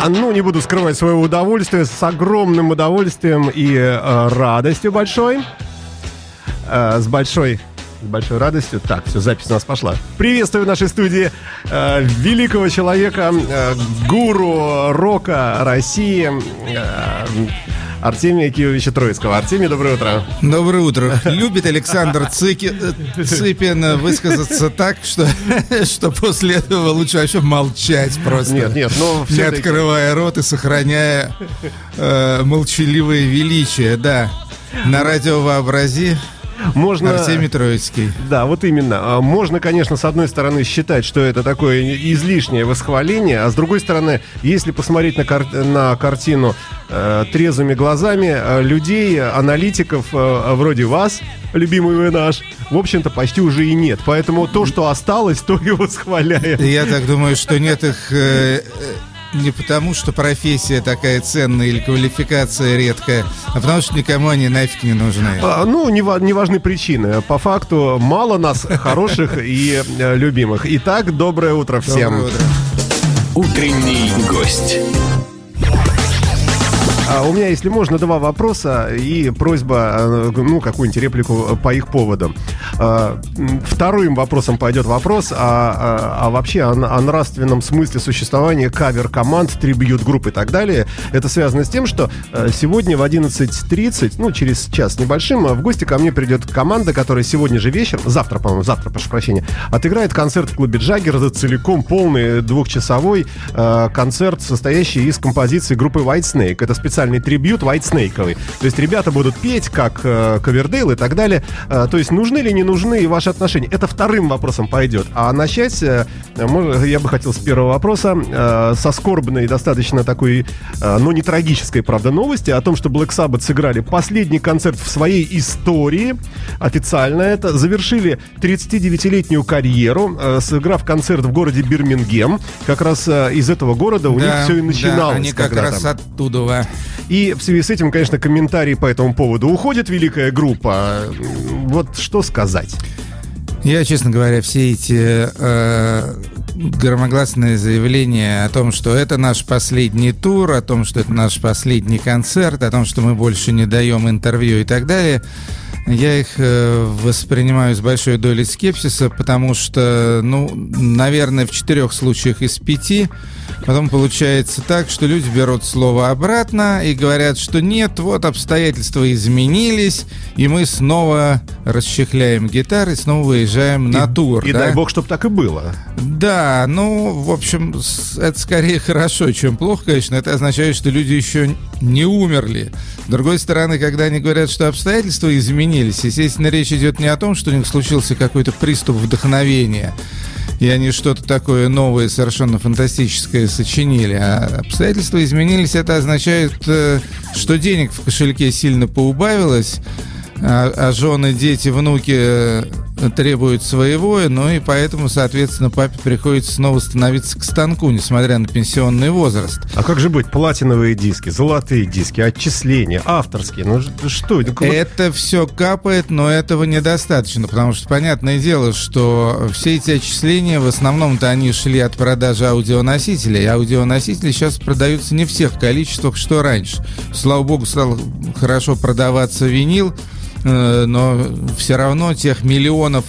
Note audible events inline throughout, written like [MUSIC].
А ну, не буду скрывать своего удовольствия, с огромным удовольствием и э, радостью большой. Э, с большой с большой радостью. Так, все, запись у нас пошла. Приветствую в нашей студии э, великого человека, э, гуру рока России, э, Артемия Киевича Троицкого. Артемий, доброе утро. Доброе утро. Любит Александр Цики, э, Цыпин высказаться так, что, что после этого лучше вообще молчать просто. Нет, нет, но Не открывая рот и сохраняя э, молчаливое величие, да. На радио вообрази можно... Артемий Троицкий. Да, вот именно. А, можно, конечно, с одной стороны считать, что это такое излишнее восхваление, а с другой стороны, если посмотреть на, кар... на картину э, трезвыми глазами, э, людей, аналитиков э, вроде вас, любимый вы наш, в общем-то, почти уже и нет. Поэтому то, что осталось, [LAUGHS] то и восхваляем. Я так думаю, что нет их... Э, не потому, что профессия такая ценная или квалификация редкая, а потому что никому они нафиг не нужны. А, ну, не, не важны причины. По факту, мало нас хороших и э, любимых. Итак, доброе утро всем. Доброе утро. Утренний гость. А у меня, если можно, два вопроса и просьба, э, ну, какую-нибудь реплику по их поводу. А, вторым вопросом пойдет вопрос о, о, вообще о, о нравственном смысле существования кавер-команд, трибьют-групп и так далее. Это связано с тем, что э, сегодня в 11.30, ну, через час небольшим, в гости ко мне придет команда, которая сегодня же вечером, завтра, по-моему, завтра, прошу прощения, отыграет концерт в клубе Джаггер. Это целиком полный двухчасовой э, концерт, состоящий из композиций группы White Snake. Это специально специальный трибют White Snake. То есть ребята будут петь, как э, Ковердейл и так далее. Э, то есть нужны ли не нужны ваши отношения? Это вторым вопросом пойдет. А начать э, я бы хотел с первого вопроса, э, со скорбной, достаточно такой, э, но не трагической, правда, новости о том, что Black Sabbath сыграли последний концерт в своей истории. Официально это. Завершили 39-летнюю карьеру, э, сыграв концерт в городе Бирмингем. Как раз э, из этого города у да, них все и начиналось. Да, они как раз оттуда. И в связи с этим, конечно, комментарии по этому поводу. Уходит великая группа. Вот что сказать? Я, честно говоря, все эти э, громогласные заявления о том, что это наш последний тур, о том, что это наш последний концерт, о том, что мы больше не даем интервью и так далее, я их э, воспринимаю с большой долей скепсиса, потому что, ну, наверное, в четырех случаях из пяти Потом получается так, что люди берут слово обратно и говорят, что нет, вот обстоятельства изменились, и мы снова расчехляем гитары, снова выезжаем и, на тур. И да? дай бог, чтобы так и было. Да, ну, в общем, это скорее хорошо, чем плохо, конечно. Это означает, что люди еще не умерли. С другой стороны, когда они говорят, что обстоятельства изменились, естественно, речь идет не о том, что у них случился какой-то приступ вдохновения, и они что-то такое новое, совершенно фантастическое сочинили. А обстоятельства изменились, это означает, э, что денег в кошельке сильно поубавилось, а, а жены, дети, внуки требуют своего, ну и поэтому, соответственно, папе приходится снова становиться к станку, несмотря на пенсионный возраст. А как же быть? Платиновые диски, золотые диски, отчисления, авторские, ну что? Ну, это все капает, но этого недостаточно, потому что понятное дело, что все эти отчисления, в основном-то они шли от продажи аудионосителей. Аудионосители сейчас продаются не в всех количествах, что раньше. Слава богу, стал хорошо продаваться винил, но все равно тех миллионов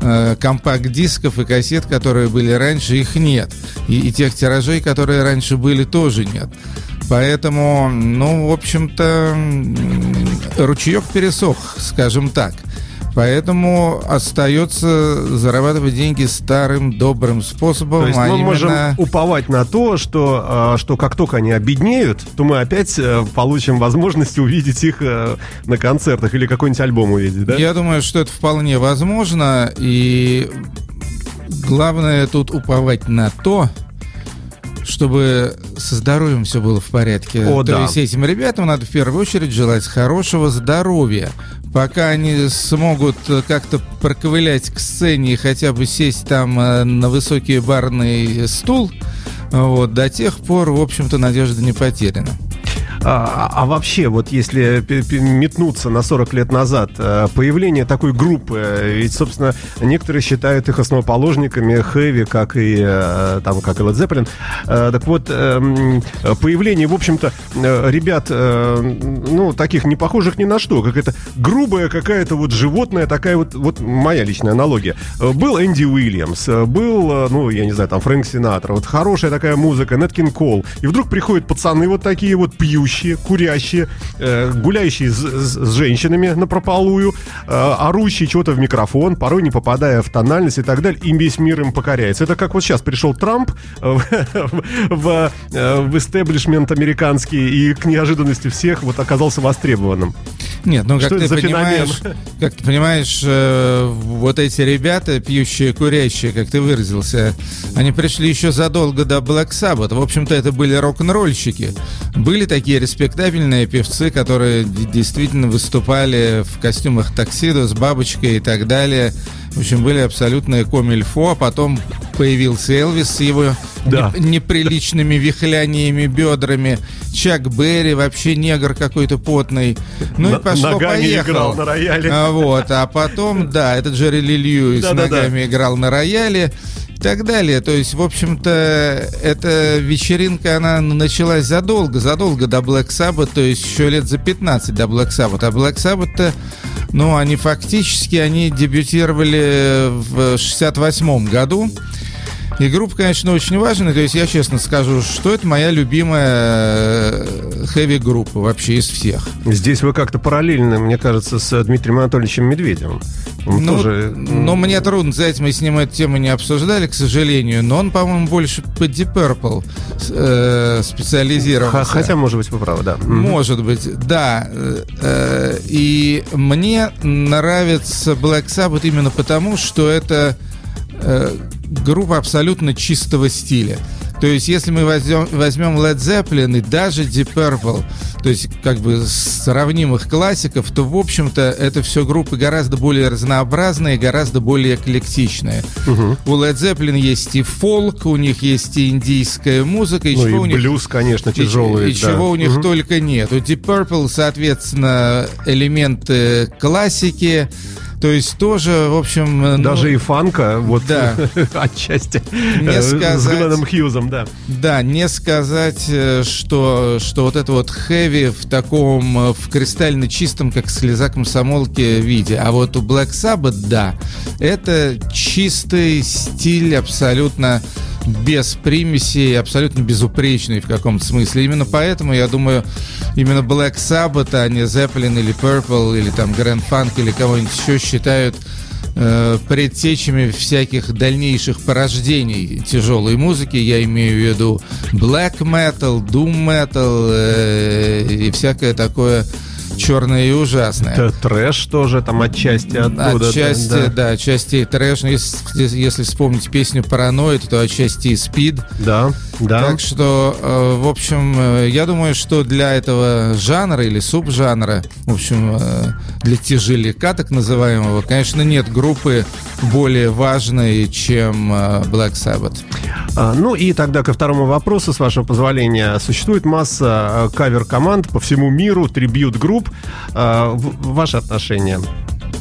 э, компакт-дисков и кассет, которые были раньше, их нет. И, и тех тиражей, которые раньше были, тоже нет. Поэтому, ну, в общем-то, ручеек пересох, скажем так. Поэтому остается зарабатывать деньги старым добрым способом. То есть а мы именно... можем уповать на то, что, а, что как только они обеднеют, то мы опять э, получим возможность увидеть их э, на концертах или какой-нибудь альбом увидеть, да? Я думаю, что это вполне возможно. И главное тут уповать на то, чтобы со здоровьем все было в порядке. О, То да. есть этим ребятам надо в первую очередь желать хорошего здоровья. Пока они смогут как-то проковылять к сцене и хотя бы сесть там э, на высокий барный стул, вот, до тех пор, в общем-то, надежда не потеряна. А, а вообще, вот если метнуться на 40 лет назад, э, появление такой группы, ведь, собственно, некоторые считают их основоположниками хэви, как и, э, там, как и Led Zeppelin. Э, так вот, эм, появление, в общем-то, ребят, ну, таких не похожих ни на что, как это грубая какая-то вот животная, такая вот, вот моя личная аналогия. Был Энди Уильямс, был, ну, я не знаю, там, Фрэнк Синатра, вот хорошая такая музыка, Неткин Кол, и вдруг приходят пацаны вот такие вот пьющие, курящие, гуляющие с, с женщинами на прополую, орущие чего-то в микрофон, порой не попадая в тональность и так далее, и весь мир им покоряется. Это как вот сейчас пришел Трамп [LAUGHS] в, в, в истеблишмент американский и к неожиданности всех вот оказался востребованным. Нет, ну как ты понимаешь, как ты понимаешь, э, вот эти ребята, пьющие, курящие, как ты выразился, они пришли еще задолго до Black Sabbath. В общем-то, это были рок-н-ролльщики. Были такие респектабельные певцы, которые действительно выступали в костюмах таксидо с бабочкой и так далее. В общем, были абсолютные комильфо, а потом появился Элвис с его да. неприличными вихляниями, бедрами. Чак Берри, вообще негр какой-то потный. Ну на, и пошло-поехал. играл на рояле. А, вот, а потом, да, этот Джерри Ли Льюис да, ногами да. играл на рояле и так далее. То есть, в общем-то, эта вечеринка, она началась задолго, задолго до Black Sabbath, то есть еще лет за 15 до Black Sabbath. А Black Sabbath-то ну, они фактически, они дебютировали в 68 году. И группа, конечно, очень важная. То есть я честно скажу, что это моя любимая хэви-группа вообще из всех. Здесь вы как-то параллельно, мне кажется, с Дмитрием Анатольевичем Медведевым. Он ну, тоже... ну, мне трудно сказать, мы с ним эту тему не обсуждали, к сожалению, но он, по-моему, больше по Deep Purple э, специализировался. Хотя, может быть, вы правы, да. Может быть, да. Э, и мне нравится Black Sabbath именно потому, что это э, группа абсолютно чистого стиля. То есть, если мы возьмем, возьмем Led Zeppelin и даже Deep Purple, то есть, как бы сравнимых классиков, то, в общем-то, это все группы гораздо более разнообразные, гораздо более эклектичные. Угу. У Led Zeppelin есть и фолк, у них есть и индийская музыка, и ну, чего и у них... блюз, конечно, тяжелый. И, и да. чего у них угу. только нет. У Deep Purple, соответственно, элементы классики, то есть тоже, в общем... Ну, Даже и фанка, вот да. [LAUGHS] отчасти. Не э, сказать, с Гленном Хьюзом, да. Да, не сказать, э, что, что вот это вот хэви в таком, э, в кристально чистом, как слеза комсомолки виде. А вот у Black Sabbath, да, это чистый стиль абсолютно без примесей, абсолютно безупречный в каком-то смысле. Именно поэтому, я думаю, именно Black Sabbath, а не Zeppelin или Purple, или там Grand Funk, или кого-нибудь еще считают э, предтечами всяких дальнейших порождений тяжелой музыки. Я имею в виду black metal, doom metal э, и всякое такое черное и ужасное. Это трэш тоже там отчасти оттуда. Отчасти, да, да отчасти трэш. Ну, если, если вспомнить песню «Параноид», то отчасти и «Спид». Да, да. Так что, э, в общем, э, я думаю, что для этого жанра или субжанра, в общем, э, для тяжеляка так называемого, конечно, нет группы более важной, чем Black Sabbath. А, ну и тогда ко второму вопросу, с вашего позволения. Существует масса кавер-команд по всему миру, трибьют-групп. А, Ваши отношения?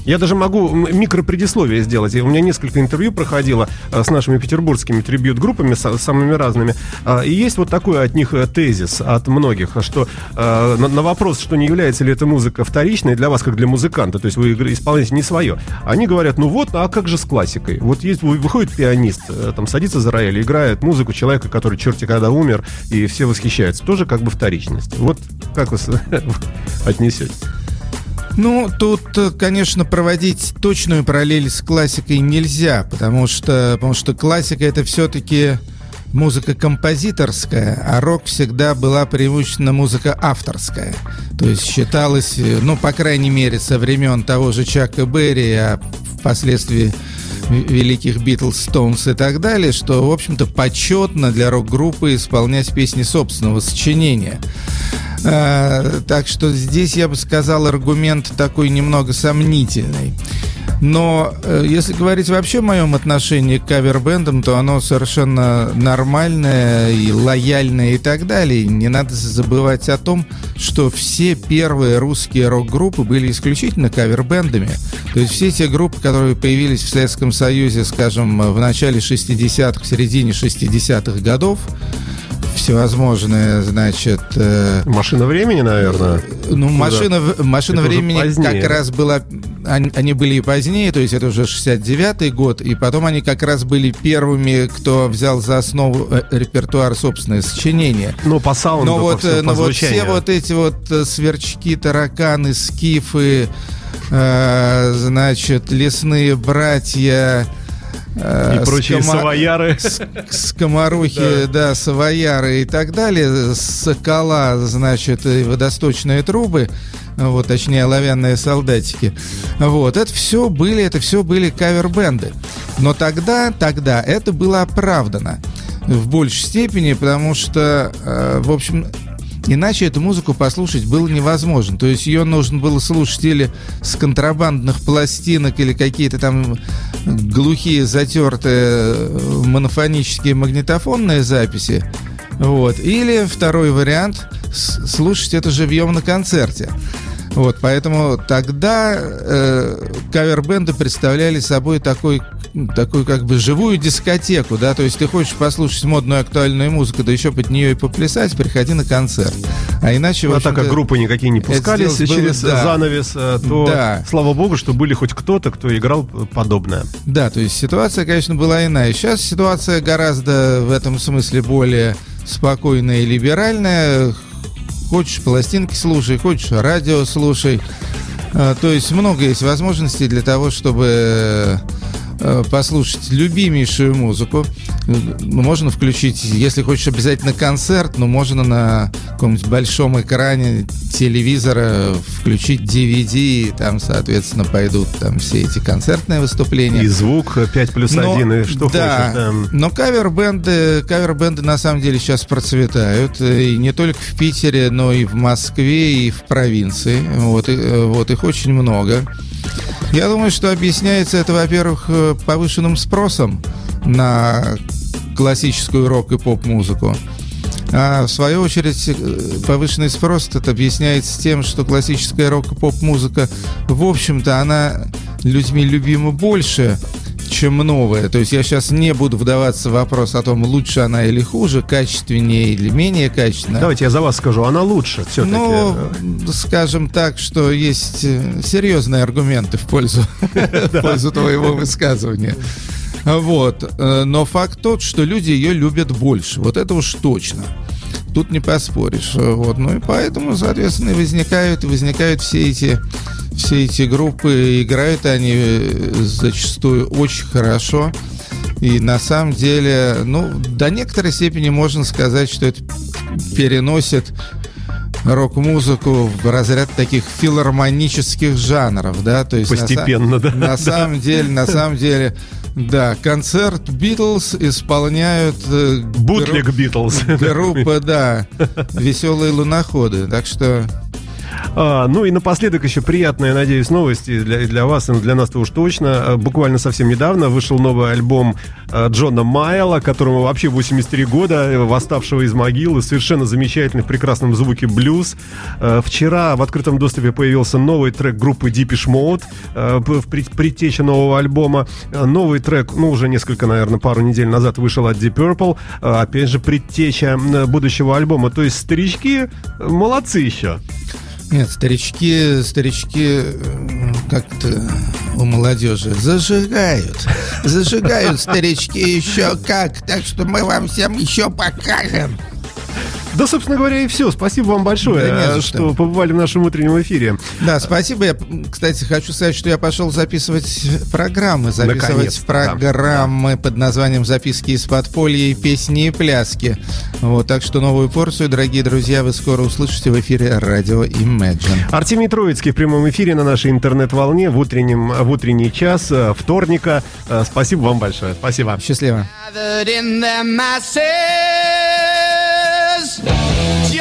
Я даже могу микропредисловие сделать. У меня несколько интервью проходило э, с нашими петербургскими трибют-группами, самыми разными. А, и есть вот такой от них э, тезис, от многих, что э, на вопрос, что не является ли эта музыка вторичной для вас, как для музыканта, то есть вы исполняете не свое, они говорят, ну вот, а как же с классикой? Вот есть, выходит пианист, там садится за рояль, играет музыку человека, который черти когда умер, и все восхищаются. Тоже как бы вторичность. Вот как вы [LAUGHS] отнесете? Ну, тут, конечно, проводить точную параллель с классикой нельзя, потому что, потому что классика это все-таки музыка композиторская, а рок всегда была преимущественно музыка авторская. То есть считалось, ну, по крайней мере, со времен того же Чака Берри, а впоследствии великих Битлз, Стоунс и так далее, что, в общем-то, почетно для рок-группы исполнять песни собственного сочинения. А, так что здесь я бы сказал аргумент такой немного сомнительный. Но э, если говорить вообще о моем отношении к кавербендам, то оно совершенно нормальное и лояльное и так далее. Не надо забывать о том, что все первые русские рок-группы были исключительно кавербендами. То есть все те группы, которые появились в Советском Союзе, скажем, в начале 60-х, в середине 60-х годов, всевозможные, значит... Э, машина времени, наверное. Ну, машина, машина времени как раз была... Они, они были и позднее, то есть это уже 69-й год, и потом они как раз были первыми, кто взял за основу э, репертуар собственное сочинение. Ну, по саунду, но вот, по, по но вот все вот эти вот э, сверчки, тараканы, скифы, э, значит, лесные братья Э, и прочие скома... савояры. Скоморохи, да. да, савояры и так далее. Сокола, значит, и водосточные трубы вот, точнее, оловянные солдатики. Вот, это все были, это все были кавер-бенды. Но тогда, тогда это было оправдано в большей степени, потому что, э, в общем, Иначе эту музыку послушать было невозможно. То есть ее нужно было слушать или с контрабандных пластинок, или какие-то там глухие, затертые монофонические магнитофонные записи. Вот. Или второй вариант – слушать это живьем на концерте. Вот, поэтому тогда э, кавер-бенды представляли собой такой такую как бы живую дискотеку, да, то есть ты хочешь послушать модную актуальную музыку, да еще под нее и поплясать, приходи на концерт. А иначе, ну, а так как группы никакие не пускались через было, да, занавес, э, то да. слава богу, что были хоть кто-то, кто играл подобное. Да, то есть ситуация, конечно, была иная. Сейчас ситуация гораздо в этом смысле более спокойная и либеральная. Хочешь пластинки слушай, хочешь радио слушай. А, то есть много есть возможностей для того, чтобы Э, послушать любимейшую музыку. Можно включить, если хочешь обязательно концерт, но можно на каком-нибудь большом экране телевизора включить DVD, и там, соответственно, пойдут там все эти концертные выступления. И звук 5 плюс 1, и что да, хочешь. Да. Но кавер-бенды, кавер-бенды на самом деле сейчас процветают. И не только в Питере, но и в Москве, и в провинции. Вот, и, э, вот их очень много. Я думаю, что объясняется это, во-первых, э, повышенным спросом на классическую рок и поп-музыку. А в свою очередь э, повышенный спрос это объясняется тем, что классическая рок и поп-музыка, в общем-то, она людьми любима больше, чем новая. То есть я сейчас не буду вдаваться в вопрос о том, лучше она или хуже, качественнее или менее качественная. Давайте я за вас скажу, она лучше все-таки. Ну, скажем так, что есть э, серьезные аргументы в пользу, [LAUGHS] в пользу твоего высказывания. Вот. Э, но факт тот, что люди ее любят больше. Вот это уж точно. Тут не поспоришь. Вот. Ну и поэтому, соответственно, возникают, возникают все эти все эти группы играют они э, зачастую очень хорошо. И на самом деле, ну, до некоторой степени можно сказать, что это переносит рок-музыку в разряд таких филармонических жанров, да, то есть постепенно, на, да. На да. самом деле, на самом деле, да, концерт Битлз исполняют э, Бутлик Битлз. Группа, да, веселые луноходы. Так что а, ну и напоследок еще приятная, надеюсь, новости для, для вас и для нас-то уж точно. А, буквально совсем недавно вышел новый альбом а, Джона Майла, которому вообще 83 года, э, восставшего из могилы, совершенно замечательный, в прекрасном звуке блюз. А, вчера в открытом доступе появился новый трек группы Deepish Mode в предтече нового альбома. Новый трек, ну, уже несколько, наверное, пару недель назад вышел от Deep Purple. Опять же, предтеча будущего альбома. То есть старички молодцы еще. Нет, старички, старички как-то у молодежи зажигают. Зажигают старички еще как. Так что мы вам всем еще покажем. Да, собственно говоря, и все. Спасибо вам большое, да что. что побывали в нашем утреннем эфире. Да, спасибо. Я, кстати, хочу сказать, что я пошел записывать программы. Записывать программы да. под названием «Записки из подполья» и «Песни и пляски». Вот, так что новую порцию, дорогие друзья, вы скоро услышите в эфире радио Imagine. Артемий Троицкий в прямом эфире на нашей интернет-волне в, утреннем, в утренний час э, вторника. Э, спасибо вам большое. Спасибо. Счастливо.